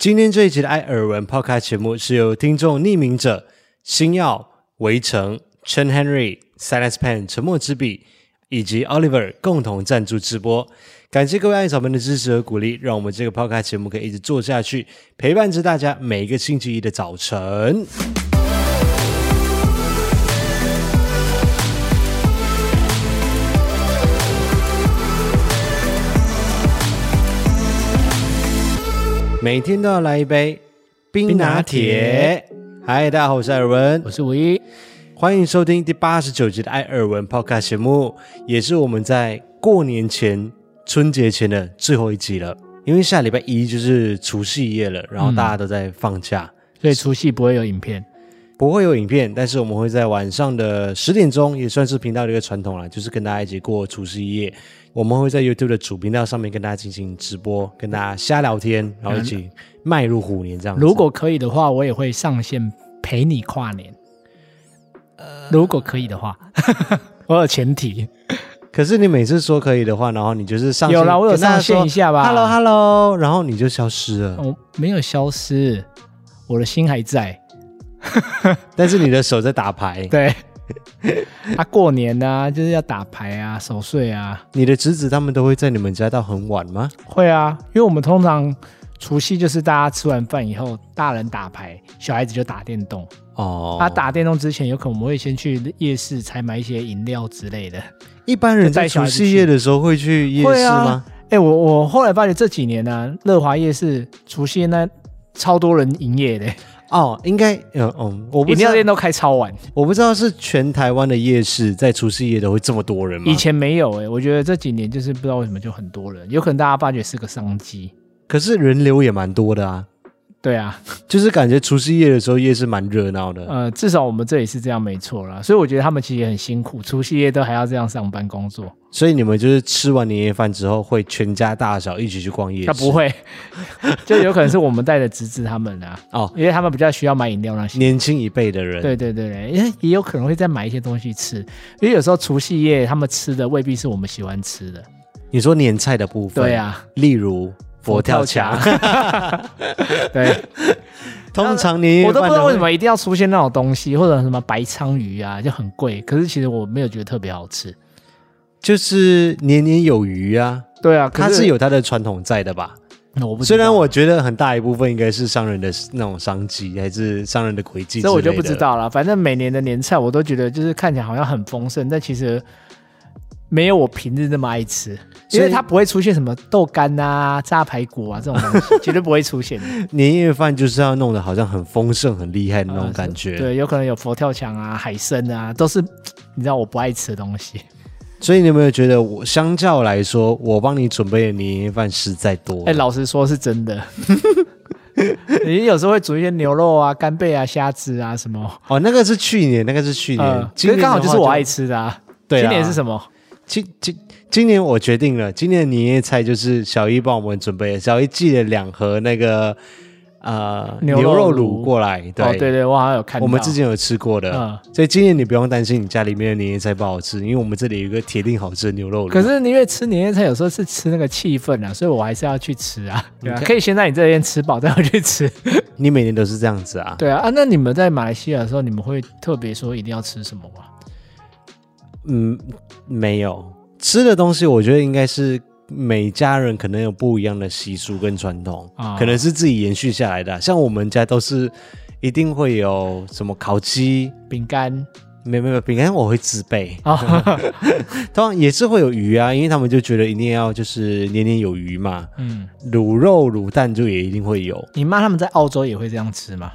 今天这一集的艾尔文 Podcast 节目是由听众匿名者、星耀、围城、Chen Henry、Silence Pen、沉默之笔以及 Oliver 共同赞助直播。感谢各位艾草们的支持和鼓励，让我们这个 Podcast 节目可以一直做下去，陪伴着大家每一个星期一的早晨。每天都要来一杯冰拿铁。嗨，大家好，我是艾尔文，我是五一，欢迎收听第八十九集的艾尔文 Podcast 节目，也是我们在过年前、春节前的最后一集了。因为下礼拜一就是除夕夜了，然后大家都在放假，嗯、所以除夕不会有影片，不会有影片，但是我们会在晚上的十点钟，也算是频道的一个传统了，就是跟大家一起过除夕夜。我们会在 YouTube 的主频道上面跟大家进行直播，跟大家瞎聊天，然后一起迈入虎年这样子。如果可以的话，我也会上线陪你跨年。呃，如果可以的话，我有前提。可是你每次说可以的话，然后你就是上线有啦，我有上线一下吧。Hello，Hello，然后你就消失了。哦，没有消失，我的心还在。但是你的手在打牌。对。他、啊、过年呢、啊，就是要打牌啊、守岁啊。你的侄子他们都会在你们家到很晚吗？会啊，因为我们通常除夕就是大家吃完饭以后，大人打牌，小孩子就打电动。哦，他、啊、打电动之前，有可能我们会先去夜市采买一些饮料之类的。一般人在除夕夜的时候会去夜市吗？哎、啊欸，我我后来发现这几年呢、啊，乐华夜市除夕那超多人营业的。哦，应该嗯嗯，我不知道饮料店都开超晚，我不知道是全台湾的夜市在除夕夜都会这么多人吗？以前没有哎、欸，我觉得这几年就是不知道为什么就很多人，有可能大家发觉是个商机，可是人流也蛮多的啊。对啊，就是感觉除夕夜的时候夜市蛮热闹的。呃，至少我们这里是这样，没错啦。所以我觉得他们其实也很辛苦，除夕夜都还要这样上班工作。所以你们就是吃完年夜饭之后，会全家大小一起去逛夜市？他不会，就有可能是我们带的侄子他们啊。哦，因为他们比较需要买饮料那些年轻一辈的人。对对对对，因为也有可能会再买一些东西吃，因为有时候除夕夜他们吃的未必是我们喜欢吃的。你说年菜的部分？对啊，例如。佛跳墙，对，通常你我都不知道为什么一定要出现那种东西，或者什么白鲳鱼啊，就很贵。可是其实我没有觉得特别好吃，就是年年有余啊。对啊，它是有它的传统在的吧？那我不虽然我觉得很大一部分应该是商人的那种商机，还是商人的诡计，这我就不知道了。反正每年的年菜我都觉得就是看起来好像很丰盛，但其实。没有我平日那么爱吃，因为它不会出现什么豆干啊、炸排骨啊这种东西，绝对不会出现的。年夜饭就是要弄得好像很丰盛、很厉害的那种感觉。呃、对，有可能有佛跳墙啊、海参啊，都是你知道我不爱吃的东西。所以你有没有觉得我相较来说，我帮你准备的年夜饭实在多？哎，老实说是真的。你有时候会煮一些牛肉啊、干贝啊、虾子啊什么。哦，那个是去年，那个是去年，呃、其实刚好就是我爱吃的啊。对，今年是什么？今今今年我决定了，今年的年夜菜就是小一帮我们准备的。小一寄了两盒那个呃牛肉卤过来，对、哦、对对，我好像有看到。我们之前有吃过的，嗯、所以今年你不用担心你家里面的年夜菜不好吃，因为我们这里有一个铁定好吃的牛肉卤。可是因为吃年夜菜有时候是吃那个气氛啊，所以我还是要去吃啊。对啊，可以先在你这边吃饱再回去吃。你每年都是这样子啊？对啊啊，那你们在马来西亚的时候，你们会特别说一定要吃什么吗？嗯，没有。吃的东西，我觉得应该是每家人可能有不一样的习俗跟传统，啊、可能是自己延续下来的、啊。像我们家都是一定会有什么烤鸡、饼干，没没没饼干我会自备。啊、当然也是会有鱼啊，因为他们就觉得一定要就是年年有余嘛。嗯，卤肉、卤蛋就也一定会有。你妈他们在澳洲也会这样吃吗？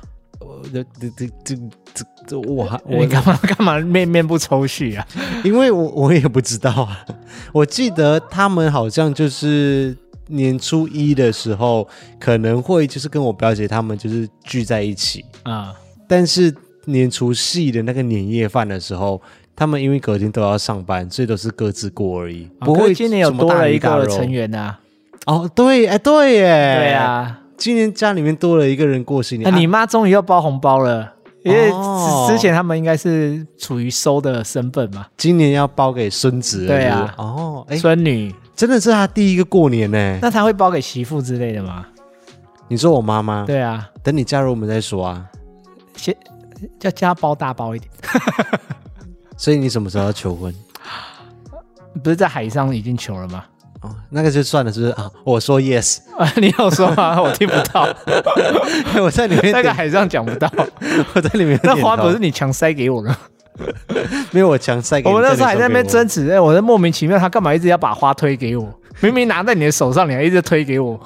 这这这这这这我还我你干嘛 干嘛面面不抽绪啊？因为我我也不知道啊。我记得他们好像就是年初一的时候可能会就是跟我表姐他们就是聚在一起啊。但是年初四的那个年夜饭的时候，他们因为隔天都要上班，所以都是各自过而已。不会今年有多了一个成员啊？哦，对，哎，对耶，对啊。今年家里面多了一个人过新年，啊、你妈终于要包红包了，因为之前他们应该是处于收的身份嘛。今年要包给孙子，对啊，哦，孙女，真的是他第一个过年呢。那他会包给媳妇之类的吗？你说我妈妈？对啊，等你加入我们再说啊。先叫加包大包一点。所以你什么时候要求婚？不是在海上已经求了吗？哦，那个就算了，是不是啊？我说 yes 啊，你有说吗？我听不到，我在里面那个海上讲不到，我在里面。那花不是你强塞给我的，没有我强塞给我。我那时候还在那边争执，哎，我在莫名其妙，他干嘛一直要把花推给我？明明拿在你的手上，你还一直推给我，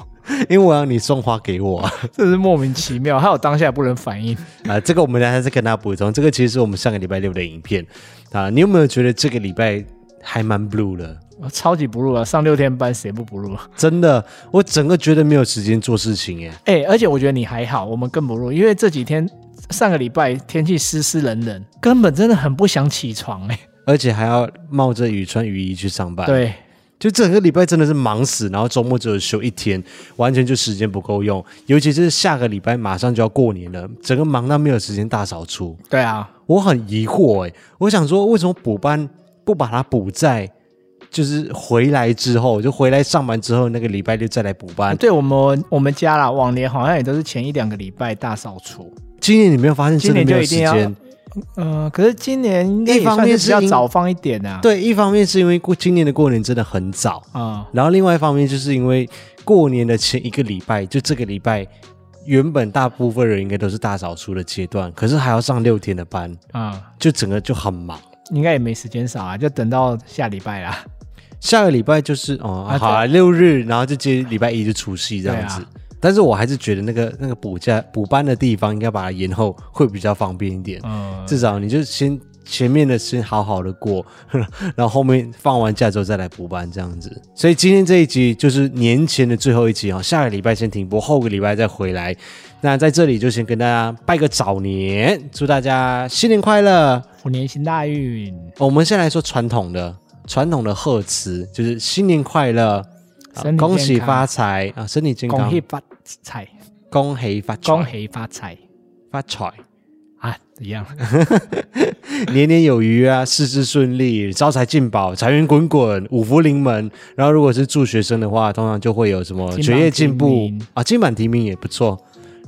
因为我要你送花给我，这是莫名其妙。还有当下不能反应啊，这个我们还是跟他补充，这个其实是我们上个礼拜六的影片啊。你有没有觉得这个礼拜还蛮 blue 的？超级 blue 啊！上六天班谁不 blue？真的，我整个觉得没有时间做事情耶。哎、欸，而且我觉得你还好，我们更 blue，因为这几天上个礼拜天气湿湿冷冷，根本真的很不想起床哎。而且还要冒着雨穿雨衣去上班。对，就整个礼拜真的是忙死，然后周末只有休一天，完全就时间不够用。尤其是下个礼拜马上就要过年了，整个忙到没有时间大扫除。对啊，我很疑惑哎，我想说为什么补班不把它补在？就是回来之后，就回来上班之后，那个礼拜六再来补班。对我们我们家啦，往年好像也都是前一两个礼拜大扫除。今年你没有发现真的没有时间？今年就一定要。呃，可是今年一方面是要早放一点啊。对，一方面是因为过今年的过年真的很早啊，嗯、然后另外一方面就是因为过年的前一个礼拜，就这个礼拜，原本大部分人应该都是大扫除的阶段，可是还要上六天的班啊，嗯、就整个就很忙。应该也没时间扫啊，就等到下礼拜啦。下个礼拜就是哦，啊好啊，六日，然后就接礼拜一就除夕这样子。啊、但是我还是觉得那个那个补假补班的地方应该把它延后，会比较方便一点。嗯，至少你就先前面的先好好的过，然后后面放完假之后再来补班这样子。所以今天这一集就是年前的最后一集哦，下个礼拜先停播，后个礼拜再回来。那在这里就先跟大家拜个早年，祝大家新年快乐，虎年行大运。我们先来说传统的。传统的贺词就是新年快乐，恭喜发财。啊，身体健康，恭喜发财，恭喜发恭喜发财，发财。啊，一样，年年有余啊，事事顺利，招财进宝，财源滚滚，五福临门。然后如果是祝学生的话，通常就会有什么学业进步。啊，金榜题名也不错。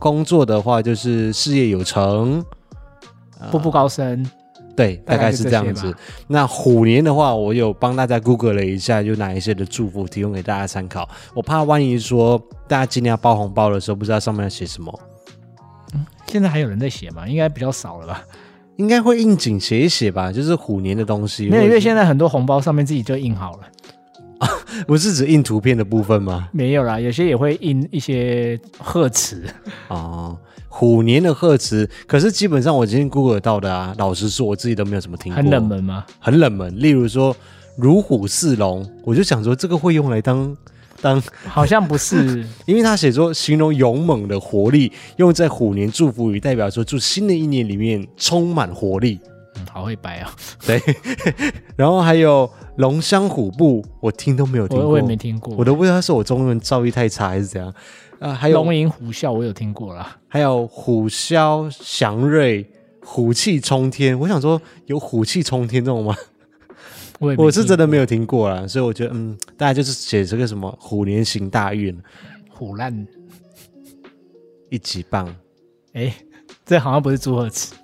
工作的话就是事业有成，步步高升。对，大概是这样子。那虎年的话，我有帮大家 Google 了一下，有哪一些的祝福提供给大家参考。我怕万一说大家今年要包红包的时候，不知道上面要写什么。嗯，现在还有人在写吗？应该比较少了吧？应该会应景写一写吧，就是虎年的东西。没有，因为现在很多红包上面自己就印好了。啊，不是指印图片的部分吗？没有啦，有些也会印一些贺词哦。虎年的贺词，可是基本上我今天 Google 到的啊，老实说我自己都没有怎么听过。很冷门吗？很冷门。例如说“如虎似龙”，我就想说这个会用来当当，好像不是，因为他写说形容勇猛的活力，用在虎年祝福语，代表说祝新的一年里面充满活力。嗯，好会白啊。对，然后还有“龙香虎步”，我听都没有听过，我也没听过，我都不知道是我中文造诣太差还是怎样。啊，还有龙吟虎啸，我有听过啦。还有虎啸祥瑞，虎气冲天。我想说，有虎气冲天这种吗？我我是真的没有听过啦，所以我觉得，嗯，大家就是写这个什么虎年行大运，虎烂一级棒。哎、欸，这好像不是祝贺词，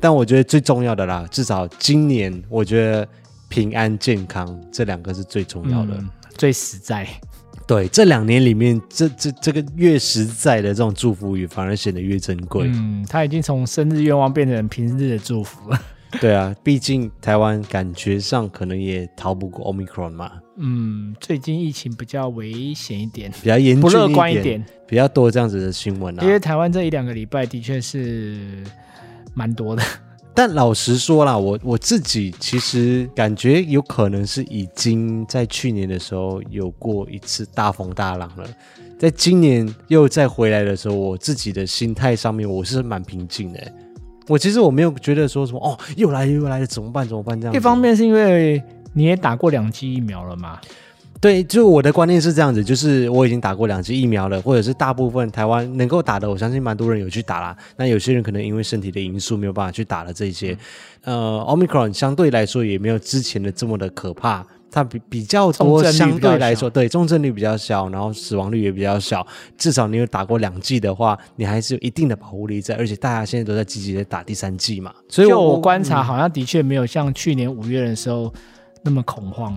但我觉得最重要的啦，至少今年我觉得平安健康这两个是最重要的，嗯、最实在。对，这两年里面，这这这个越实在的这种祝福语，反而显得越珍贵。嗯，他已经从生日愿望变成平日的祝福了。对啊，毕竟台湾感觉上可能也逃不过 Omicron 嘛。嗯，最近疫情比较危险一点，比较严峻，不乐观一点，比较多这样子的新闻啊。因为台湾这一两个礼拜的确是蛮多的。但老实说啦，我我自己其实感觉有可能是已经在去年的时候有过一次大风大浪了，在今年又再回来的时候，我自己的心态上面我是蛮平静的。我其实我没有觉得说什么哦，又来又来了，怎么办怎么办这样。一方面是因为你也打过两剂疫苗了嘛。对，就我的观念是这样子，就是我已经打过两剂疫苗了，或者是大部分台湾能够打的，我相信蛮多人有去打啦。那有些人可能因为身体的因素没有办法去打了这些。呃，Omicron 相对来说也没有之前的这么的可怕，它比比较多，相对来说，对重症率比较小，然后死亡率也比较小。至少你有打过两剂的话，你还是有一定的保护力在。而且大家现在都在积极的打第三剂嘛，所以我观察，好像的确没有像去年五月的时候那么恐慌。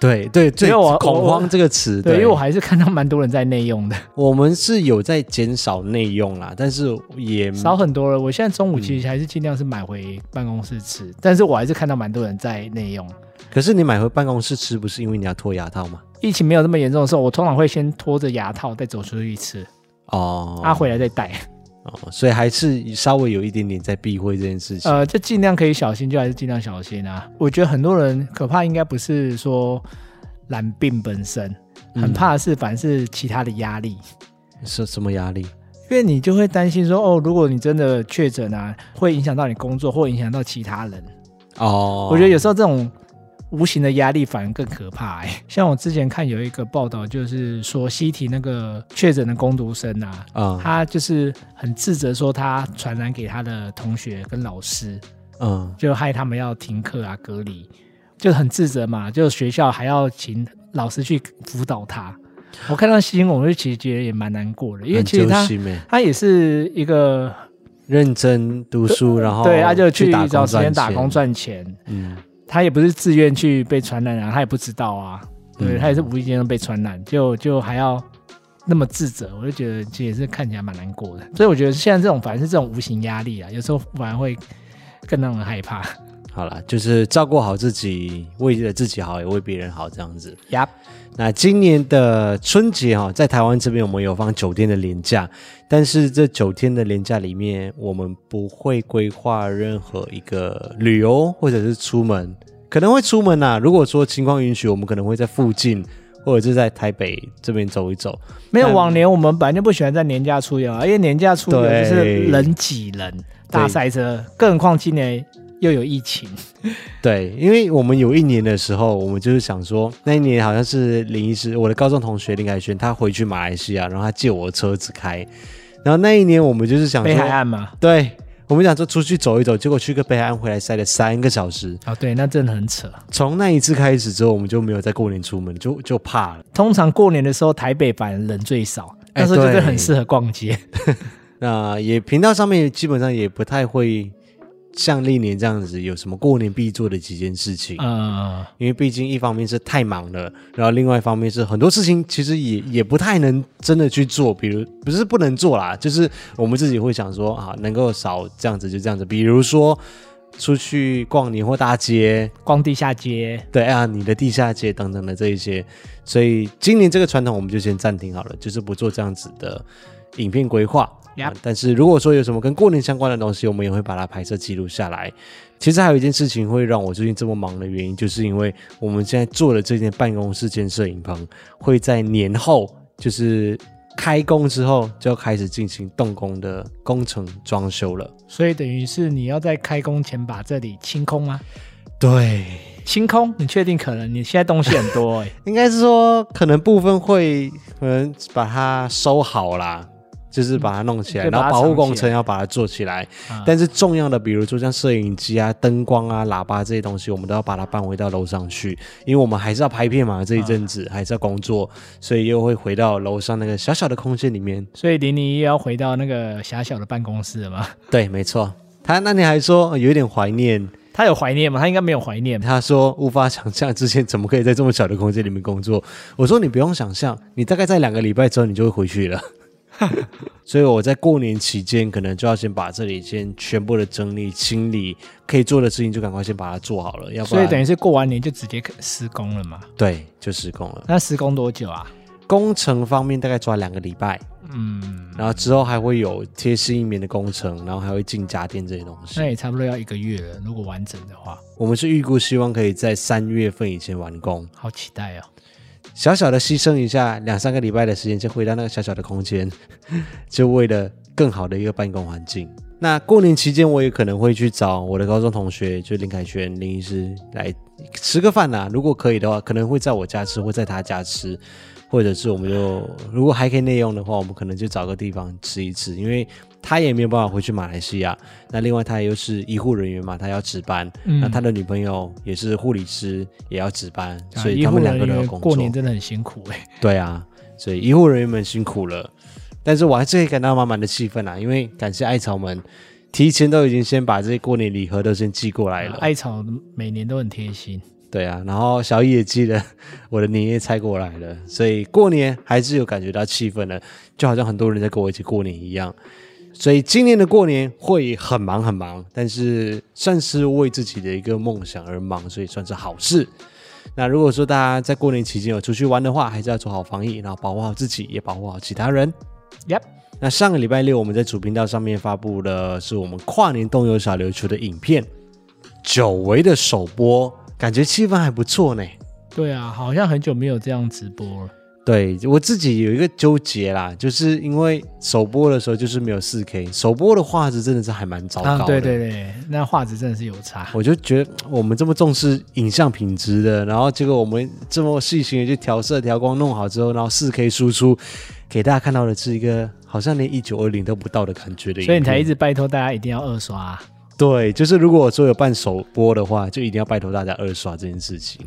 对对，最恐慌这个词，对，因为我还是看到蛮多人在内用的。我们是有在减少内用啦，但是也少很多了。我现在中午其实还是尽量是买回办公室吃，嗯、但是我还是看到蛮多人在内用。可是你买回办公室吃，不是因为你要脱牙套吗？疫情没有那么严重的时候，我通常会先脱着牙套再走出去吃。哦，他、啊、回来再戴。哦，所以还是稍微有一点点在避讳这件事情。呃，就尽量可以小心，就还是尽量小心啊。我觉得很多人可怕，应该不是说染病本身，很怕的是反是其他的压力。是、嗯、什么压力？因为你就会担心说，哦，如果你真的确诊啊，会影响到你工作，或影响到其他人。哦，我觉得有时候这种。无形的压力反而更可怕哎、欸，像我之前看有一个报道，就是说西提那个确诊的工读生啊，嗯，他就是很自责，说他传染给他的同学跟老师，嗯，就害他们要停课啊、隔离，就很自责嘛，就学校还要请老师去辅导他。我看到新闻，我就其实觉得也蛮难过的，因为其实他他也是一个认真读书，然后对，他就去找时间打工赚钱，嗯。他也不是自愿去被传染啊，他也不知道啊，对，他也是无意间被传染，就就还要那么自责，我就觉得其实也是看起来蛮难过的。所以我觉得现在这种反而是这种无形压力啊，有时候反而会更让人害怕。好了，就是照顾好自己，为了自己好，也为别人好，这样子。Yep. 那今年的春节哈，在台湾这边我们有放九天的连假，但是这九天的连假里面，我们不会规划任何一个旅游或者是出门，可能会出门呐、啊。如果说情况允许，我们可能会在附近或者是在台北这边走一走。没有往年我们本来就不喜欢在年假出游啊，因为年假出游就是人挤人、大塞车，更何况今年。又有疫情，对，因为我们有一年的时候，我们就是想说，那一年好像是林医师，我的高中同学林凯旋，他回去马来西亚，然后他借我的车子开，然后那一年我们就是想说，北海岸嘛，对，我们想说出去走一走，结果去个北海岸回来塞了三个小时，哦，对，那真的很扯。从那一次开始之后，我们就没有再过年出门，就就怕了。通常过年的时候，台北反而人最少，那时候就是很适合逛街。那也频道上面基本上也不太会。像历年这样子，有什么过年必做的几件事情？嗯，因为毕竟一方面是太忙了，然后另外一方面是很多事情其实也也不太能真的去做。比如不是不能做啦，就是我们自己会想说啊，能够少这样子就这样子。比如说出去逛年货大街，逛地下街，对啊，你的地下街等等的这一些。所以今年这个传统我们就先暂停好了，就是不做这样子的影片规划。但是如果说有什么跟过年相关的东西，我们也会把它拍摄记录下来。其实还有一件事情会让我最近这么忙的原因，就是因为我们现在做的这间办公室兼摄影棚，会在年后就是开工之后就要开始进行动工的工程装修了。所以等于是你要在开工前把这里清空吗？对，清空？你确定可能？你现在东西很多哎、欸，应该是说可能部分会可能把它收好啦。就是把它弄起来，然后保护工程要把它做起来。但是重要的，比如说像摄影机啊、灯光啊、喇叭这些东西，我们都要把它搬回到楼上去，因为我们还是要拍片嘛。这一阵子还是要工作，所以又会回到楼上那个小小的空间里面。所以林妮又要回到那个狭小的办公室了吗？对，没错。他那你还说有一点怀念？他有怀念吗？他应该没有怀念。他说无法想象之前怎么可以在这么小的空间里面工作。我说你不用想象，你大概在两个礼拜之后你就会回去了。所以我在过年期间，可能就要先把这里先全部的整理清理，可以做的事情就赶快先把它做好了。要不然，所以等于是过完年就直接施工了嘛？对，就施工了。那施工多久啊？工程方面大概抓两个礼拜，嗯，然后之后还会有贴新一棉的工程，然后还会进家电这些东西。那也差不多要一个月了，如果完整的话。我们是预估希望可以在三月份以前完工。好期待哦！小小的牺牲一下两三个礼拜的时间，就回到那个小小的空间，就为了更好的一个办公环境。那过年期间，我也可能会去找我的高中同学，就林凯旋林医师来吃个饭呐、啊。如果可以的话，可能会在我家吃，或在他家吃，或者是我们就如果还可以内用的话，我们可能就找个地方吃一吃，因为。他也没有办法回去马来西亚。那另外他又是医护人员嘛，他要值班。嗯、那他的女朋友也是护理师，也要值班，啊、所以他们两个人工作。过年真的很辛苦哎、欸。对啊，所以医护人员们辛苦了。但是我还是可以感到满满的气氛啊，因为感谢艾草们提前都已经先把这些过年礼盒都先寄过来了。艾草每年都很贴心。对啊，然后小易也寄了我的年夜菜过来了，所以过年还是有感觉到气氛的，就好像很多人在跟我一起过年一样。所以今年的过年会很忙很忙，但是算是为自己的一个梦想而忙，所以算是好事。那如果说大家在过年期间有出去玩的话，还是要做好防疫，然后保护好自己，也保护好其他人。Yep。那上个礼拜六我们在主频道上面发布的是我们跨年冬游小琉球的影片，久违的首播。感觉气氛还不错呢。对啊，好像很久没有这样直播了。对，我自己有一个纠结啦，就是因为首播的时候就是没有四 K，首播的画质真的是还蛮糟糕的。啊，对对对，那画质真的是有差。我就觉得我们这么重视影像品质的，然后结果我们这么细心的去调色、调光弄好之后，然后四 K 输出给大家看到的是一个好像连一九二零都不到的感觉的。所以你才一直拜托大家一定要二刷啊。对，就是如果说有办首播的话，就一定要拜托大家二刷这件事情。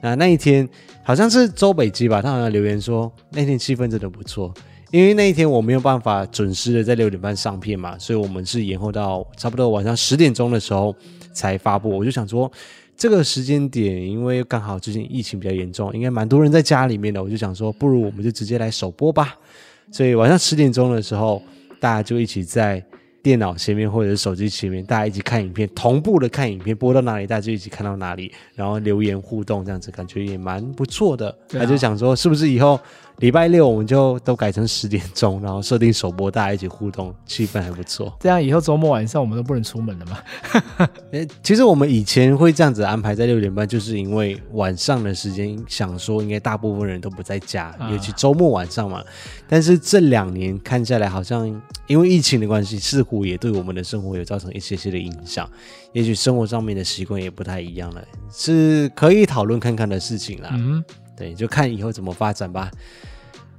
那那一天好像是周北基吧，他好像留言说那天气氛真的不错，因为那一天我没有办法准时的在六点半上片嘛，所以我们是延后到差不多晚上十点钟的时候才发布。我就想说这个时间点，因为刚好最近疫情比较严重，应该蛮多人在家里面的，我就想说不如我们就直接来首播吧。所以晚上十点钟的时候，大家就一起在。电脑前面或者是手机前面，大家一起看影片，同步的看影片，播到哪里大家就一起看到哪里，然后留言互动，这样子感觉也蛮不错的。他、啊、就想说，是不是以后礼拜六我们就都改成十点钟，然后设定首播，大家一起互动，气氛还不错。这样以后周末晚上我们都不能出门了吗？诶，其实我们以前会这样子安排在六点半，就是因为晚上的时间想说应该大部分人都不在家，啊、尤其周末晚上嘛。但是这两年看下来，好像因为疫情的关系，似乎也对我们的生活有造成一些些的影响。也许生活上面的习惯也不太一样了，是可以讨论看看的事情啦。嗯，对，就看以后怎么发展吧。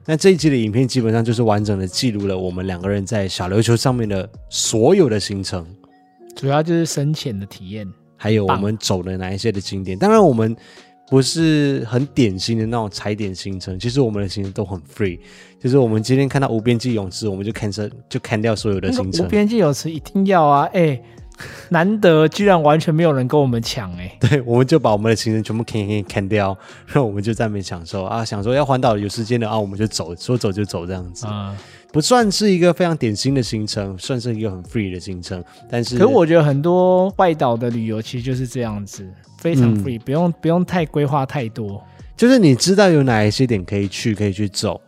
那这一期的影片基本上就是完整的记录了我们两个人在小琉球上面的所有的行程，主要就是深潜的体验，还有我们走的哪一些的景点。当然，我们不是很典型的那种踩点行程，其实我们的行程都很 free。就是我们今天看到无边际泳池，我们就 cancel 就 cancel 掉所有的行程。无边际泳池一定要啊！哎、欸。难得居然完全没有人跟我们抢哎、欸！对，我们就把我们的行程全部砍砍砍掉，然后我们就在那边享受啊，想说要环岛有时间的啊，我们就走，说走就走这样子。嗯，不算是一个非常典型的行程，算是一个很 free 的行程。但是，可是我觉得很多外岛的旅游其实就是这样子，非常 free，、嗯、不用不用太规划太多，就是你知道有哪一些点可以去，可以去走。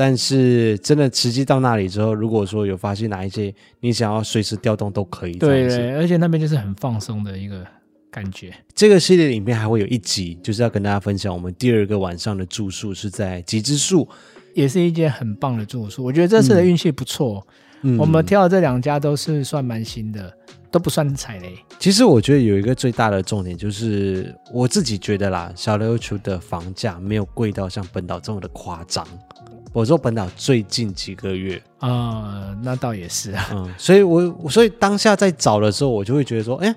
但是真的实际到那里之后，如果说有发现哪一些你想要随时调动都可以。对对，而且那边就是很放松的一个感觉。这个系列里面还会有一集，就是要跟大家分享我们第二个晚上的住宿是在吉之树，也是一间很棒的住宿。我觉得这次的运气不错，嗯，我们挑的这两家都是算蛮新的，都不算踩雷。其实我觉得有一个最大的重点就是我自己觉得啦，小琉球的房价没有贵到像本岛这么的夸张。我说本岛最近几个月啊、呃，那倒也是啊，嗯，所以我所以当下在找的时候，我就会觉得说，哎，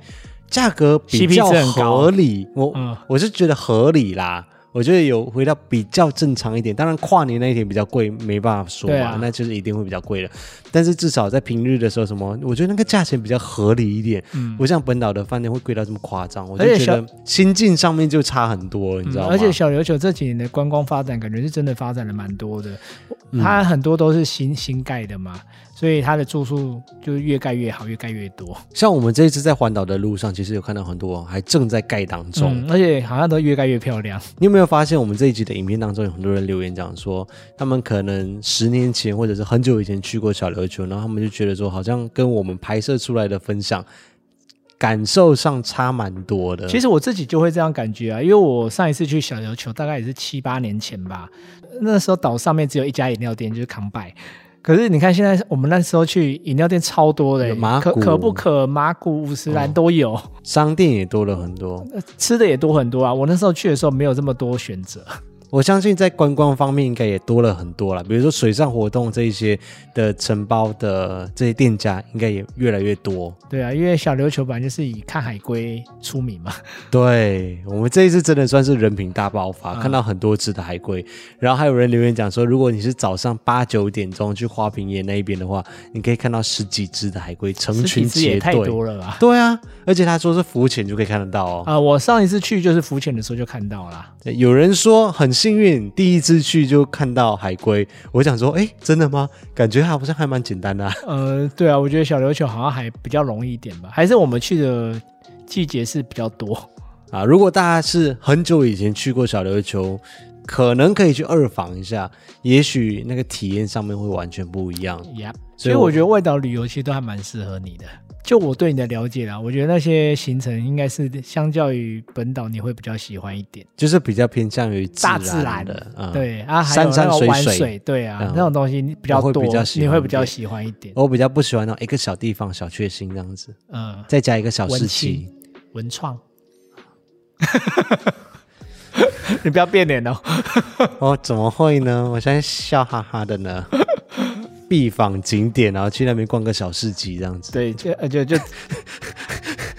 价格比较合理，我、嗯、我是觉得合理啦。我觉得有回到比较正常一点，当然跨年那一天比较贵，没办法说嘛，啊、那就是一定会比较贵的。但是至少在平日的时候，什么，我觉得那个价钱比较合理一点，嗯，不像本岛的饭店会贵到这么夸张。我就觉得心境上面就差很多，你知道吗？而且小琉球这几年的观光发展，感觉是真的发展了蛮多的，它很多都是新新盖的嘛。所以它的住宿就越盖越好，越盖越多。像我们这一次在环岛的路上，其实有看到很多还正在盖当中，嗯，而且好像都越盖越漂亮。你有没有发现，我们这一集的影片当中有很多人留言讲说，他们可能十年前或者是很久以前去过小琉球，然后他们就觉得说，好像跟我们拍摄出来的分享感受上差蛮多的。其实我自己就会这样感觉啊，因为我上一次去小琉球大概也是七八年前吧，那时候岛上面只有一家饮料店，就是康拜。可是你看，现在我们那时候去饮料店超多的，可可不可、马古、五十岚都有，商店也多了很多，吃的也多很多啊。我那时候去的时候没有这么多选择，我相信在观光方面应该也多了很多了，比如说水上活动这一些的承包的这些店家应该也越来越多。对啊，因为小琉球本来就是以看海龟出名嘛。对，我们这一次真的算是人品大爆发，嗯、看到很多只的海龟。然后还有人留言讲说，如果你是早上八九点钟去花瓶岩那一边的话，你可以看到十几只的海龟成群结队。也太多了吧？对啊，而且他说是浮潜就可以看得到哦。啊、呃，我上一次去就是浮潜的时候就看到了。有人说很幸运，第一次去就看到海龟。我想说，哎，真的吗？感觉好像还蛮简单的啊。呃，对啊，我觉得小琉球好像还比较容易一点吧。还是我们去的季节是比较多啊。如果大家是很久以前去过小琉球，可能可以去二访一下，也许那个体验上面会完全不一样。Yep. 所以我觉得外岛旅游其实都还蛮适合你的。就我对你的了解啦，我觉得那些行程应该是相较于本岛你会比较喜欢一点，就是比较偏向于大自然的，嗯、对啊，山山水水，水，对啊，嗯、那种东西比较多，比较喜欢，你会比较喜欢一点。我比较不喜欢那种一个小地方小确幸这样子，嗯，再加一个小事情，文创，你不要变脸哦。我怎么会呢？我现在笑哈哈的呢。必访景点，然后去那边逛个小市集，这样子。对，就就就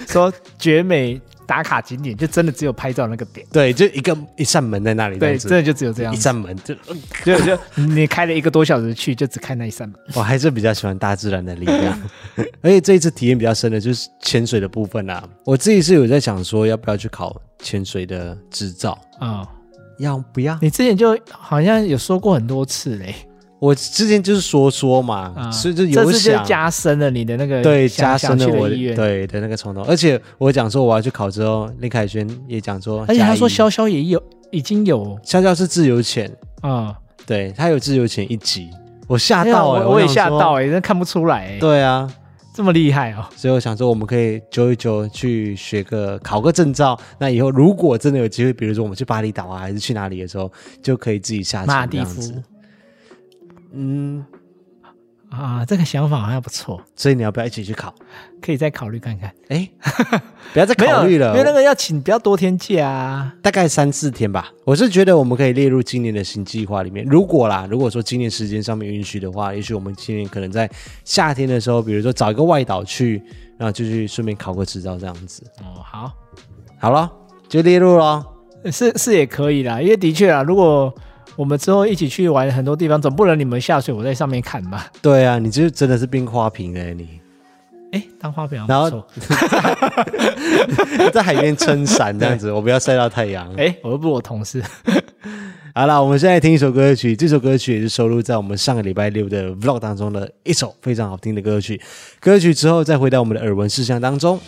说绝美打卡景点，就真的只有拍照那个点。对，就一个一扇门在那里。对，真的就只有这样。一扇门就就就你开了一个多小时去，就只看那一扇门。我还是比较喜欢大自然的力量，而且这一次体验比较深的就是潜水的部分啊。我自己是有在想说，要不要去考潜水的执照啊？嗯、要不要？你之前就好像有说过很多次嘞。我之前就是说说嘛，嗯、所以就有想就加深了你的那个对加深了我的对的那个冲动，而且我讲说我要去考之后，林凯旋也讲说，而且他说潇潇也有已经有。潇潇是自由潜。啊，嗯、对他有自由潜一级，我吓到哎、欸，我也吓到哎、欸，真看不出来哎、欸，对啊，这么厉害哦，所以我想说我们可以揪一揪去学个考个证照，那以后如果真的有机会，比如说我们去巴厘岛啊，还是去哪里的时候，就可以自己下潜这样子。嗯啊，这个想法好像不错，所以你要不要一起去考？可以再考虑看看。哎，不要再考虑了，因为那个要请比较多天假啊，大概三四天吧。我是觉得我们可以列入今年的新计划里面。如果啦，如果说今年时间上面允许的话，也许我们今年可能在夏天的时候，比如说找一个外岛去，然后就去顺便考个执照这样子。哦，好，好了，就列入了，是是也可以啦，因为的确啊，如果。我们之后一起去玩很多地方，总不能你们下水，我在上面看吧？对啊，你就真的是冰花瓶哎、欸，你哎，当花瓶，然后 在海边撑伞这样子，我不要晒到太阳。哎，我又不是我同事。好了，我们现在听一首歌曲，这首歌曲也是收录在我们上个礼拜六的 Vlog 当中的一首非常好听的歌曲。歌曲之后再回到我们的耳闻事项当中。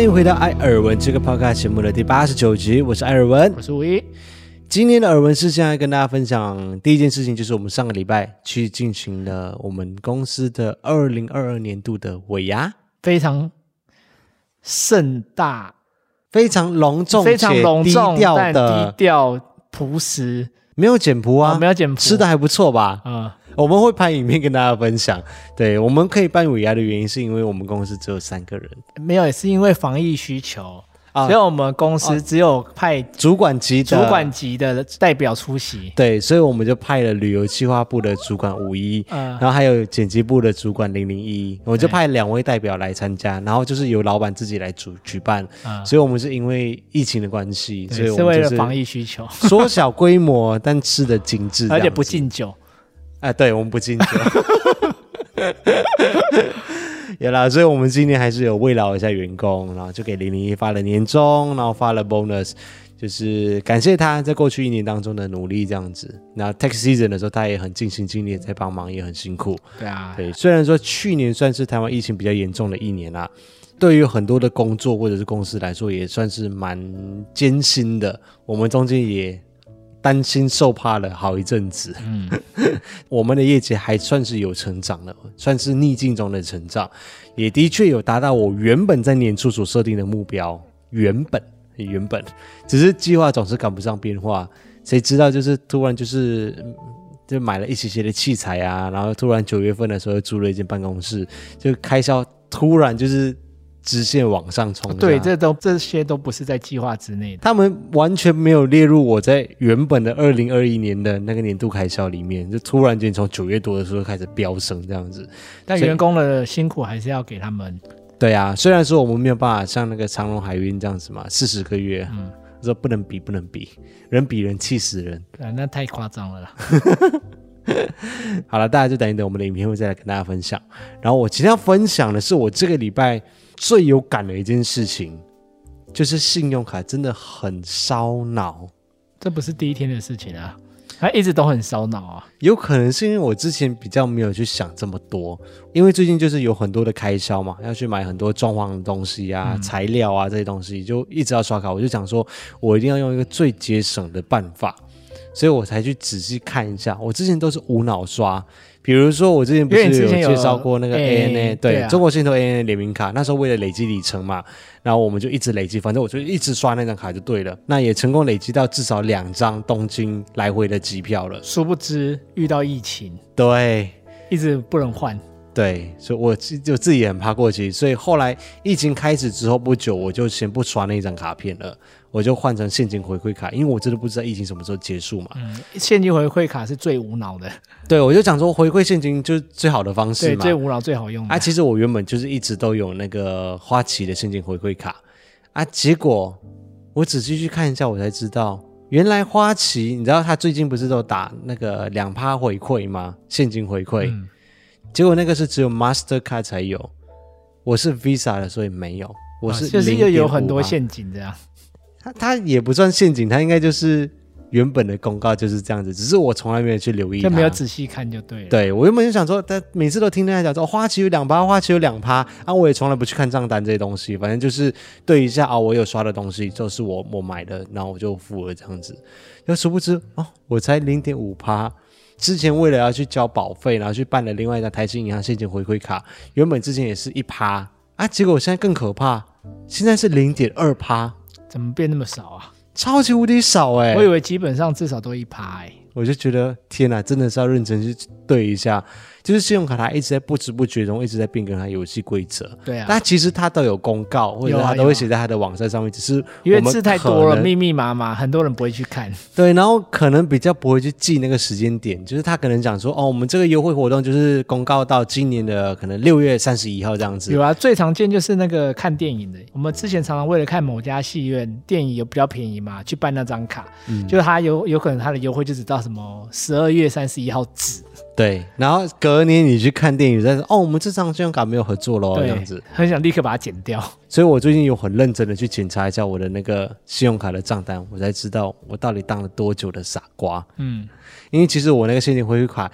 欢迎回到艾尔文这个 podcast 节目的第八十九集，我是艾尔文，我是吴一。今天的耳闻事项要跟大家分享，第一件事情就是我们上个礼拜去进行了我们公司的二零二二年度的尾牙，非常盛大、非常隆重、非常隆重低调的低调朴实，没有简朴啊，哦、没有简朴，吃的还不错吧？嗯，我们会拍影片跟大家分享。对，我们可以办尾牙的原因是因为我们公司只有三个人，没有，也是因为防疫需求。所以我们公司只有派主管级的主管级的代表出席，对，所以我们就派了旅游计划部的主管五一，嗯，然后还有剪辑部的主管零零一，我就派两位代表来参加，然后就是由老板自己来主举办，嗯，所以我们是因为疫情的关系，所以我们是为了防疫需求，缩小规模，但吃的精致，而且不敬酒，哎，对，我们不敬酒。有啦，所以我们今年还是有慰劳一下员工，然后就给零零一发了年终，然后发了 bonus，就是感谢他在过去一年当中的努力这样子。那 tax season 的时候，他也很尽心尽力在帮忙，也很辛苦。对啊，对，虽然说去年算是台湾疫情比较严重的一年啦，对于很多的工作或者是公司来说，也算是蛮艰辛的。我们中间也。担心受怕了好一阵子，嗯，我们的业绩还算是有成长了，算是逆境中的成长，也的确有达到我原本在年初所设定的目标。原本，原本，只是计划总是赶不上变化，谁知道就是突然就是就买了一些些的器材啊，然后突然九月份的时候租了一间办公室，就开销突然就是。直线往上冲，对，这都这些都不是在计划之内的。他们完全没有列入我在原本的二零二一年的那个年度开销里面，就突然间从九月多的时候开始飙升这样子。但员工的辛苦还是要给他们。对啊，虽然说我们没有办法像那个长荣海运这样子嘛，四十个月，嗯，说不能比，不能比，人比人气死人。啊，那太夸张了啦。好了，大家就等一等，我们的影片会再来跟大家分享。然后我今天要分享的是我这个礼拜。最有感的一件事情，就是信用卡真的很烧脑。这不是第一天的事情啊，它一直都很烧脑啊。有可能是因为我之前比较没有去想这么多，因为最近就是有很多的开销嘛，要去买很多装潢的东西啊、嗯、材料啊这些东西，就一直要刷卡。我就想说，我一定要用一个最节省的办法，所以我才去仔细看一下。我之前都是无脑刷。比如说，我之前不是有介绍过那个 ANA，对，对啊、中国信托 ANA 联名卡，那时候为了累积里程嘛，然后我们就一直累积，反正我就一直刷那张卡就对了。那也成功累积到至少两张东京来回的机票了。殊不知遇到疫情，对，一直不能换。对，所以我就自己也很怕过期，所以后来疫情开始之后不久，我就先不刷那张卡片了。我就换成现金回馈卡，因为我真的不知道疫情什么时候结束嘛。嗯，现金回馈卡是最无脑的。对，我就讲说回馈现金就是最好的方式嘛。对，最无脑、最好用的。啊，其实我原本就是一直都有那个花旗的现金回馈卡啊，结果我仔细去看一下，我才知道原来花旗，你知道他最近不是都打那个两趴回馈吗？现金回馈，嗯、结果那个是只有 Mastercard 才有，我是 Visa 的，所以没有。我是、啊、就是又有很多陷阱这样。它它也不算陷阱，它应该就是原本的公告就是这样子，只是我从来没有去留意，就没有仔细看就对了。对，我原本就想说，他每次都听人家讲说花旗有两趴，花旗有两趴，啊，我也从来不去看账单这些东西，反正就是对一下啊，我有刷的东西就是我我买的，然后我就付了这样子。又殊不知哦，我才零点五趴，之前为了要去交保费，然后去办了另外一张台新银行现金回馈卡，原本之前也是一趴啊，结果我现在更可怕，现在是零点二趴。怎么变那么少啊？超级无敌少哎、欸！我以为基本上至少都一趴哎。我就觉得天哪，真的是要认真去对一下。就是信用卡，它一直在不知不觉中一直在变更它游戏规则。对啊，但其实它都有公告，或者它都会写在它的网站上面。只是因为字太多了，密密麻麻，很多人不会去看。对，然后可能比较不会去记那个时间点。就是他可能讲说，哦，我们这个优惠活动就是公告到今年的可能六月三十一号这样子。有啊，最常见就是那个看电影的。我们之前常常为了看某家戏院电影有比较便宜嘛，去办那张卡。嗯，就是它有有可能它的优惠就只到什么十二月三十一号止。对，然后隔年你去看电影，再说哦，我们这张信用卡没有合作喽，这样子，很想立刻把它剪掉。所以我最近有很认真的去检查一下我的那个信用卡的账单，我才知道我到底当了多久的傻瓜。嗯，因为其实我那个现金回馈卡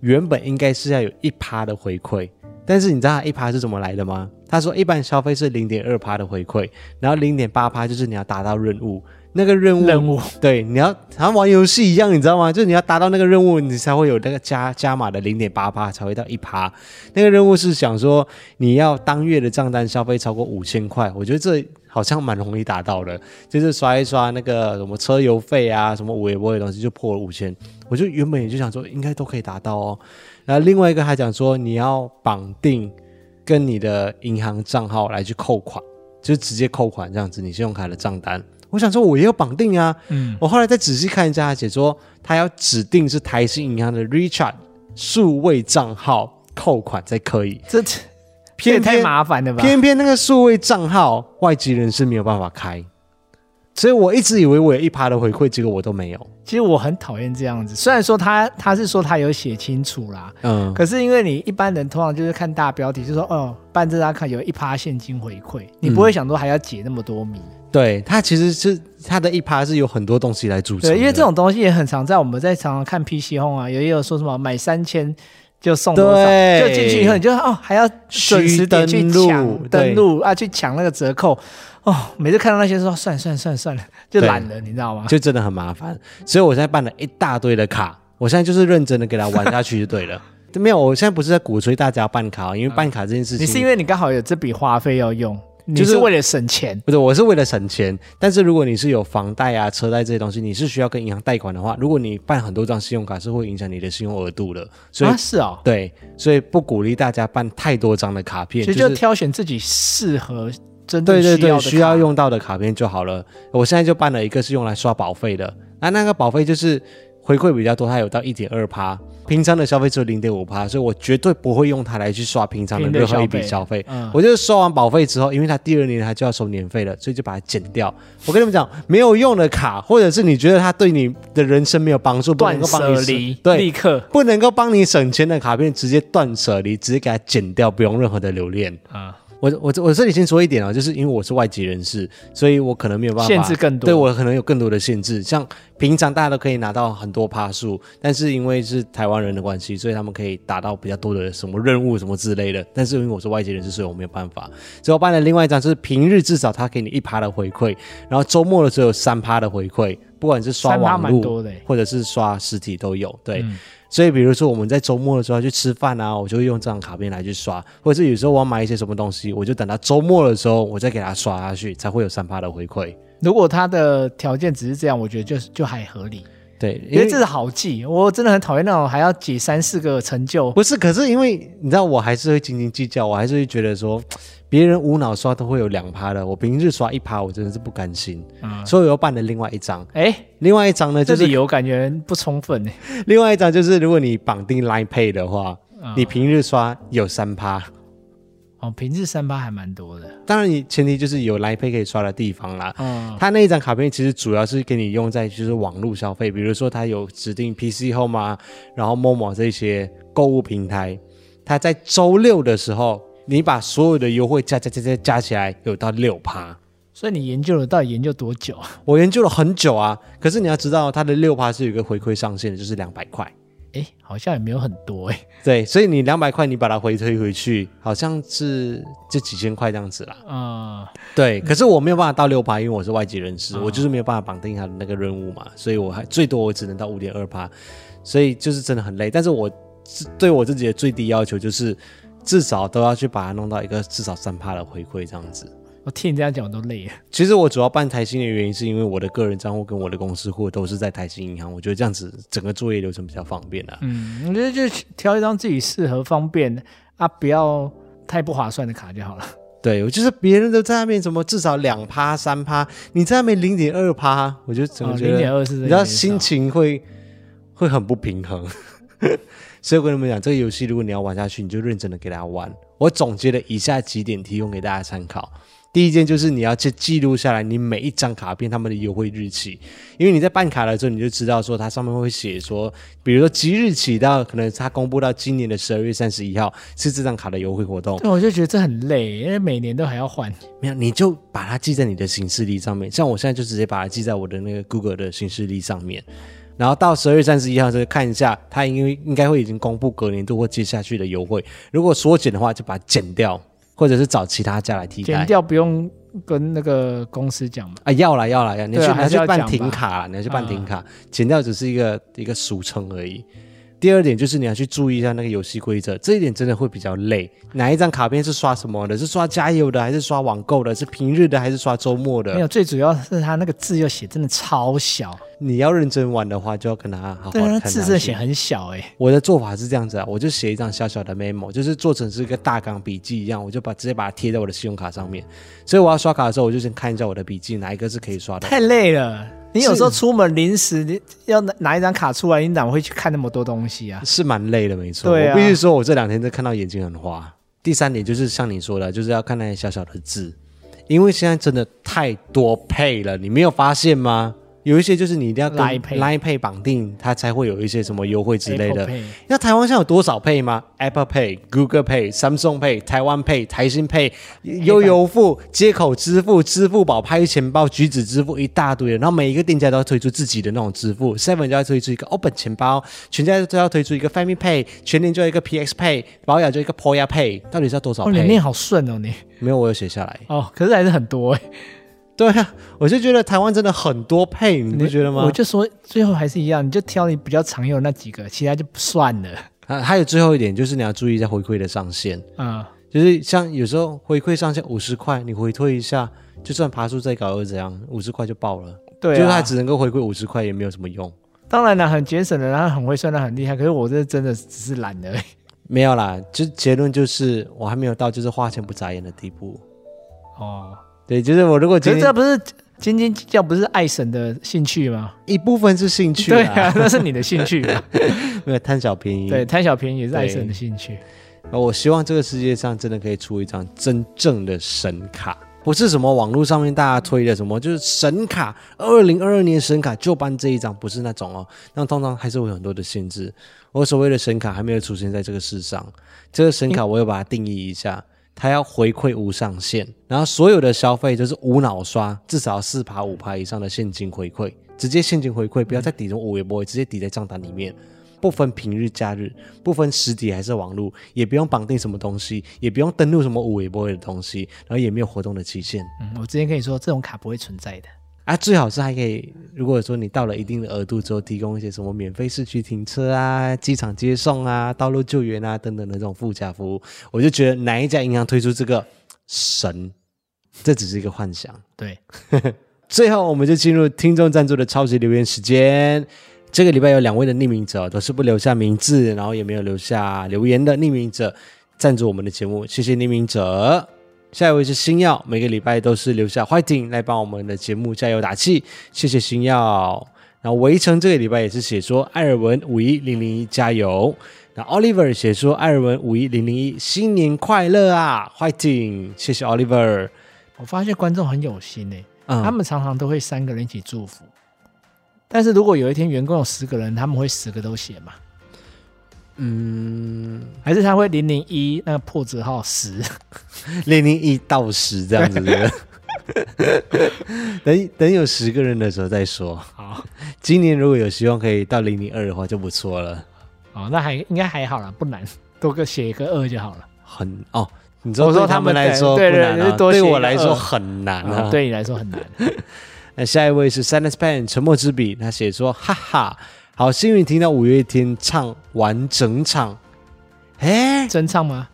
原本应该是要有一趴的回馈，但是你知道他一趴是怎么来的吗？他说一般消费是零点二趴的回馈，然后零点八趴就是你要达到任务。那个任务，任务对，你要好像玩游戏一样，你知道吗？就是你要达到那个任务，你才会有那个加加码的零点八趴，才会到一趴。那个任务是想说你要当月的账单消费超过五千块，我觉得这好像蛮容易达到的，就是刷一刷那个什么车油费啊，什么五维波的东西就破了五千。我就原本也就想说应该都可以达到哦。然后另外一个还讲说你要绑定跟你的银行账号来去扣款，就直接扣款这样子，你信用卡的账单。我想说，我也有绑定啊。嗯，我后来再仔细看一下，他写说他要指定是台新银行的 Richard 数位账号扣款才可以。这偏偏太麻烦了吧？偏偏那个数位账号外籍人士没有办法开。所以我一直以为我有一趴的回馈，结果我都没有。其实我很讨厌这样子。虽然说他他是说他有写清楚啦，嗯，可是因为你一般人通常就是看大标题，就说哦，办这张卡有一趴现金回馈，你不会想说还要解那么多谜。嗯、对，它其实是它的一趴是有很多东西来组成。对，因为这种东西也很常在我们在常常看 PC Home 啊，有也有说什么买三千就送多少，就进去以后你就哦还要准时点去抢登录啊，去抢那个折扣。哦，每次看到那些说算了算了算了算了，就懒了，你知道吗？就真的很麻烦，所以我现在办了一大堆的卡，我现在就是认真的给他玩下去就对了。没有，我现在不是在鼓吹大家办卡，因为办卡这件事情，你是因为你刚好有这笔花费要用，就是为了省钱。不是，我是为了省钱。但是如果你是有房贷啊、车贷这些东西，你是需要跟银行贷款的话，如果你办很多张信用卡，是会影响你的信用额度的。所以、啊、是哦，对，所以不鼓励大家办太多张的卡片，其实就挑选自己适合。对对对，需要用到的卡片就好了。我现在就办了一个是用来刷保费的，那那个保费就是回馈比较多，它有到一点二趴，平常的消费只有零点五趴，所以我绝对不会用它来去刷平常的任何一笔消费。嗯，我就是刷完保费之后，因为它第二年它就要收年费了，所以就把它剪掉。我跟你们讲，没有用的卡，或者是你觉得它对你的人生没有帮助，不能够帮你省，对，立刻不能够帮你省钱的卡片，直接断舍离，直接给它剪掉，不用任何的留恋啊。我我我这里先说一点啊，就是因为我是外籍人士，所以我可能没有办法限制更多，对我可能有更多的限制。像平常大家都可以拿到很多趴数，但是因为是台湾人的关系，所以他们可以达到比较多的什么任务什么之类的。但是因为我是外籍人士，所以我没有办法。所以我办了另外一张，就是平日至少他给你一趴的回馈，然后周末的时候有三趴的回馈，不管是刷网络或者是刷实体都有。对。嗯所以，比如说我们在周末的时候去吃饭啊，我就会用这张卡片来去刷，或者是有时候我要买一些什么东西，我就等到周末的时候，我再给他刷下去，才会有三趴的回馈。如果他的条件只是这样，我觉得就就还合理。对，因为这是好记，我真的很讨厌那种还要解三四个成就。不是，可是因为你知道，我还是会斤斤计较，我还是会觉得说。别人无脑刷都会有两趴的，我平日刷一趴，我真的是不甘心，嗯、所以我又办了另外一张。哎、欸，另外一张呢，就是有感觉不充分呢。另外一张就是，如果你绑定 Line Pay 的话，嗯、你平日刷有三趴。哦，平日三八还蛮多的。当然，你前提就是有 Line Pay 可以刷的地方啦。嗯，他那一张卡片其实主要是给你用在就是网络消费，比如说他有指定 PC Home 啊，然后 Momo 这些购物平台，他在周六的时候。你把所有的优惠加加加加加起来有到六趴，所以你研究了到底研究多久啊？我研究了很久啊，可是你要知道它的六趴是有一个回馈上限的，就是两百块。哎，好像也没有很多哎、欸。对，所以你两百块你把它回推回去，好像是就几千块这样子啦。啊、嗯，对。可是我没有办法到六趴，因为我是外籍人士，嗯、我就是没有办法绑定他的那个任务嘛，所以我还最多我只能到五点二趴，所以就是真的很累。但是我对我自己的最低要求就是。至少都要去把它弄到一个至少三趴的回馈这样子。我听你这样讲，我都累了。其实我主要办台新的原因，是因为我的个人账户跟我的公司户都是在台新银行，我觉得这样子整个作业流程比较方便啊。嗯，我觉得就挑一张自己适合、方便啊，不要太不划算的卡就好了。对，我就是别人都在那边什么至少两趴、三趴，你在那边零点二趴，我就整个觉得零点二是，你知道心情会会很不平衡。所以我跟你们讲，这个游戏如果你要玩下去，你就认真的给大家玩。我总结了以下几点，提供给大家参考。第一件就是你要去记录下来你每一张卡片他们的优惠日期，因为你在办卡的时候，你就知道说它上面会写说，比如说即日起到可能它公布到今年的十二月三十一号是这张卡的优惠活动。对，我就觉得这很累，因为每年都还要换。没有，你就把它记在你的行事历上面。像我现在就直接把它记在我的那个 Google 的行事历上面。然后到十二月三十一号再看一下，它因为应该会已经公布隔年度或接下去的优惠。如果缩减的话，就把它减掉，或者是找其他家来替代。减掉不用跟那个公司讲嘛？啊，要啦要啦要，你去、啊、你要去办停卡，你要去办停卡，减、嗯、掉只是一个一个俗称而已。第二点就是你要去注意一下那个游戏规则，这一点真的会比较累。哪一张卡片是刷什么的？是刷加油的，还是刷网购的？是平日的，还是刷周末的？没有，最主要是它那个字又写真的超小。你要认真玩的话，就要跟他好好看。对，字是写很小哎、欸。我的做法是这样子啊，我就写一张小小的 memo，就是做成是一个大纲笔记一样，我就把直接把它贴在我的信用卡上面。所以我要刷卡的时候，我就先看一下我的笔记，哪一个是可以刷的。太累了。你有时候出门临时你要拿拿一张卡出来，你哪会去看那么多东西啊？是蛮累的，没错。对啊。我必须说，我这两天都看到眼睛很花。第三点就是像你说的，就是要看那些小小的字，因为现在真的太多 Pay 了，你没有发现吗？有一些就是你一定要跟 Line Pay 绑定，它才会有一些什么优惠之类的。那台湾现在有多少 Pay 吗？Apple Pay、Google Pay、Samsung Pay、台湾 Pay、台新 Pay、悠游付、接口支付、支付宝、拍钱包、橘子支付一大堆的。然后每一个店家都要推出自己的那种支付，Seven 就要推出一个 Open 钱包，全家都要推出一个 Family Pay，全年就一个 PX Pay，保雅就一个 Poya Pay。到底是要多少 Pay？哦，你念好顺哦，你没有，我有写下来。哦，可是还是很多哎。对啊，我就觉得台湾真的很多 Pay，你不觉得吗？我就说最后还是一样，你就挑你比较常用的那几个，其他就不算了。啊，还有最后一点就是你要注意一下回馈的上限啊，嗯、就是像有时候回馈上限五十块，你回退一下，就算爬树再高又怎样，五十块就爆了。对、啊，就是它只能够回馈五十块，也没有什么用。当然了，很节省的，然后很会算的很厉害，可是我这真的只是懒而已。没有啦，就结论就是我还没有到就是花钱不眨眼的地步。哦。对，就是我如果觉得这不是斤斤计较，不是爱神的兴趣吗？一部分是兴趣，对啊，那是你的兴趣，没有贪小便宜。对，贪小便宜也是爱神的兴趣。我希望这个世界上真的可以出一张真正的神卡，不是什么网络上面大家推的什么，就是神卡，二零二二年神卡就办这一张，不是那种哦。那通常还是会有很多的限制。我所谓的神卡还没有出现在这个世上，这个神卡我要把它定义一下。他要回馈无上限，然后所有的消费就是无脑刷，至少四趴五趴以上的现金回馈，直接现金回馈，不要再抵成五维波，直接抵在账单里面，不分平日假日，不分实体还是网络，也不用绑定什么东西，也不用登录什么五维波的东西，然后也没有活动的期限。嗯，我之前跟你说，这种卡不会存在的。啊，最好是还可以，如果说你到了一定的额度之后，提供一些什么免费市区停车啊、机场接送啊、道路救援啊等等的这种附加服务，我就觉得哪一家银行推出这个神，这只是一个幻想。对，最后我们就进入听众赞助的超级留言时间。这个礼拜有两位的匿名者都是不留下名字，然后也没有留下留言的匿名者赞助我们的节目，谢谢匿名者。下一位是星耀，每个礼拜都是留下 fighting 来帮我们的节目加油打气，谢谢星耀。然后围城这个礼拜也是写说艾尔文五一零零一加油。那 Oliver 写说艾尔文五一零零一新年快乐啊，fighting，谢谢 Oliver。我发现观众很有心诶、欸，嗯、他们常常都会三个人一起祝福，但是如果有一天员工有十个人，他们会十个都写吗？嗯，还是他会零零一那个破折号十，零零一到十这样子的。等等有十个人的时候再说。好，今年如果有希望可以到零零二的话就不错了。哦，那还应该还好啦，不难，多个写一个二就好了。很哦，你知道对他们来说不难啊，对我来说很难啊，对你来说很难。那下一位是 Silence Pen 沉默之笔，他写说哈哈。好幸运听到五月天唱完整场，哎，真唱吗？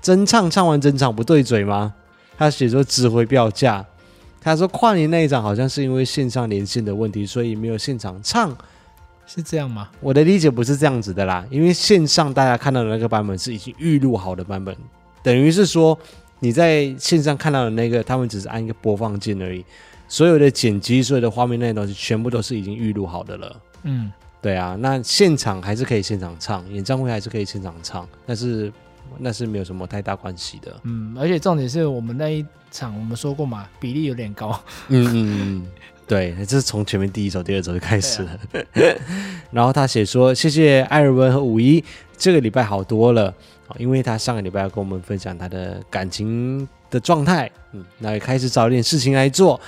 真唱唱完真唱不对嘴吗？他写说指挥票价，他说跨年那一场好像是因为线上连线的问题，所以没有现场唱，是这样吗？我的理解不是这样子的啦，因为线上大家看到的那个版本是已经预录好的版本，等于是说你在线上看到的那个，他们只是按一个播放键而已，所有的剪辑、所有的画面那些东西全部都是已经预录好的了。嗯，对啊，那现场还是可以现场唱，演唱会还是可以现场唱，但是那是没有什么太大关系的。嗯，而且重点是我们那一场，我们说过嘛，比例有点高。嗯嗯嗯，对，这是从前面第一首、第二首就开始了。啊、然后他写说：“谢谢艾尔文和五一，这个礼拜好多了，因为他上个礼拜要跟我们分享他的感情的状态，嗯，那也开始找点事情来做。”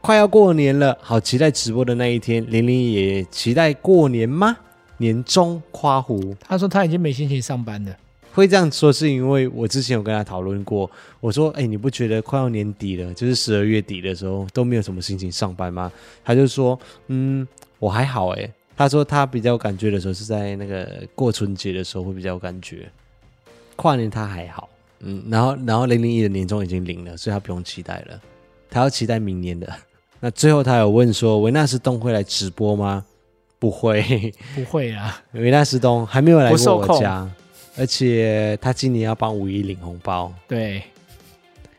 快要过年了，好期待直播的那一天。玲玲也期待过年吗？年终夸胡，他说他已经没心情上班了。会这样说是因为我之前有跟他讨论过，我说：“哎，你不觉得快要年底了，就是十二月底的时候都没有什么心情上班吗？”他就说：“嗯，我还好。”哎，他说他比较有感觉的时候是在那个过春节的时候会比较有感觉，跨年他还好。嗯，然后然后零零一的年终已经领了，所以他不用期待了，他要期待明年的。那最后他有问说：“维纳斯东会来直播吗？”不会，不会啊，维纳斯东还没有来过我家。而且他今年要帮五一领红包，对，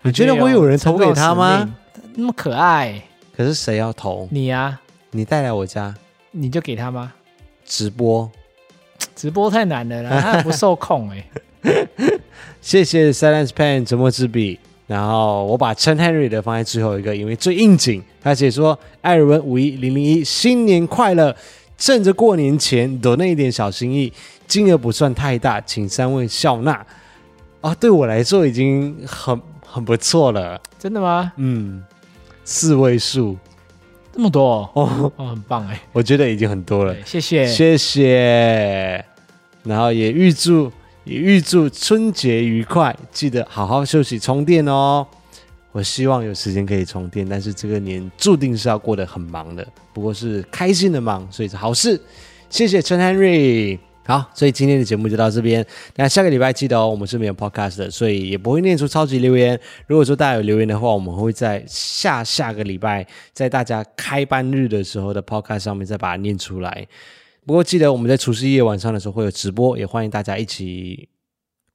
你觉得会有人投给他吗？那么可爱，可是谁要投？你呀，你带来我家，你就给他吗？直播，直播太难了啦，他不受控哎。谢谢 Silence Pen 沉默之笔，然后我把陈 Henry 的放在最后一个，因为最应景。他写说：“艾尔文五一零零一新年快乐，趁着过年前多那一点小心意。”金额不算太大，请三位笑纳啊！对我来说已经很很不错了。真的吗？嗯，四位数，这么多哦，哦，哦很棒哎！我觉得已经很多了。谢谢，谢谢。然后也预祝也预祝春节愉快，记得好好休息充电哦。我希望有时间可以充电，但是这个年注定是要过得很忙的，不过是开心的忙，所以是好事。谢谢陈 Henry。好，所以今天的节目就到这边。那下个礼拜记得哦，我们是没有 podcast 的，所以也不会念出超级留言。如果说大家有留言的话，我们会在下下个礼拜，在大家开班日的时候的 podcast 上面再把它念出来。不过记得我们在除夕夜晚上的时候会有直播，也欢迎大家一起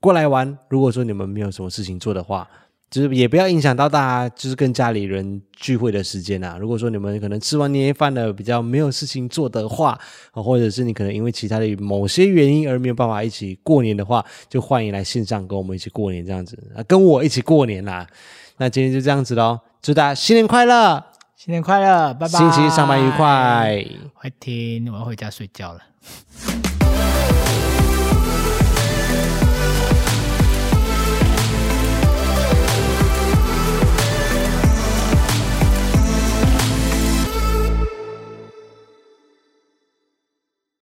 过来玩。如果说你们没有什么事情做的话。就是也不要影响到大家，就是跟家里人聚会的时间啊。如果说你们可能吃完年夜饭了，比较没有事情做的话，或者是你可能因为其他的某些原因而没有办法一起过年的话，就欢迎来线上跟我们一起过年这样子啊，跟我一起过年啦。那今天就这样子喽，祝大家新年快乐，新年快乐，拜拜，星期一上班愉快，快听，我要回家睡觉了。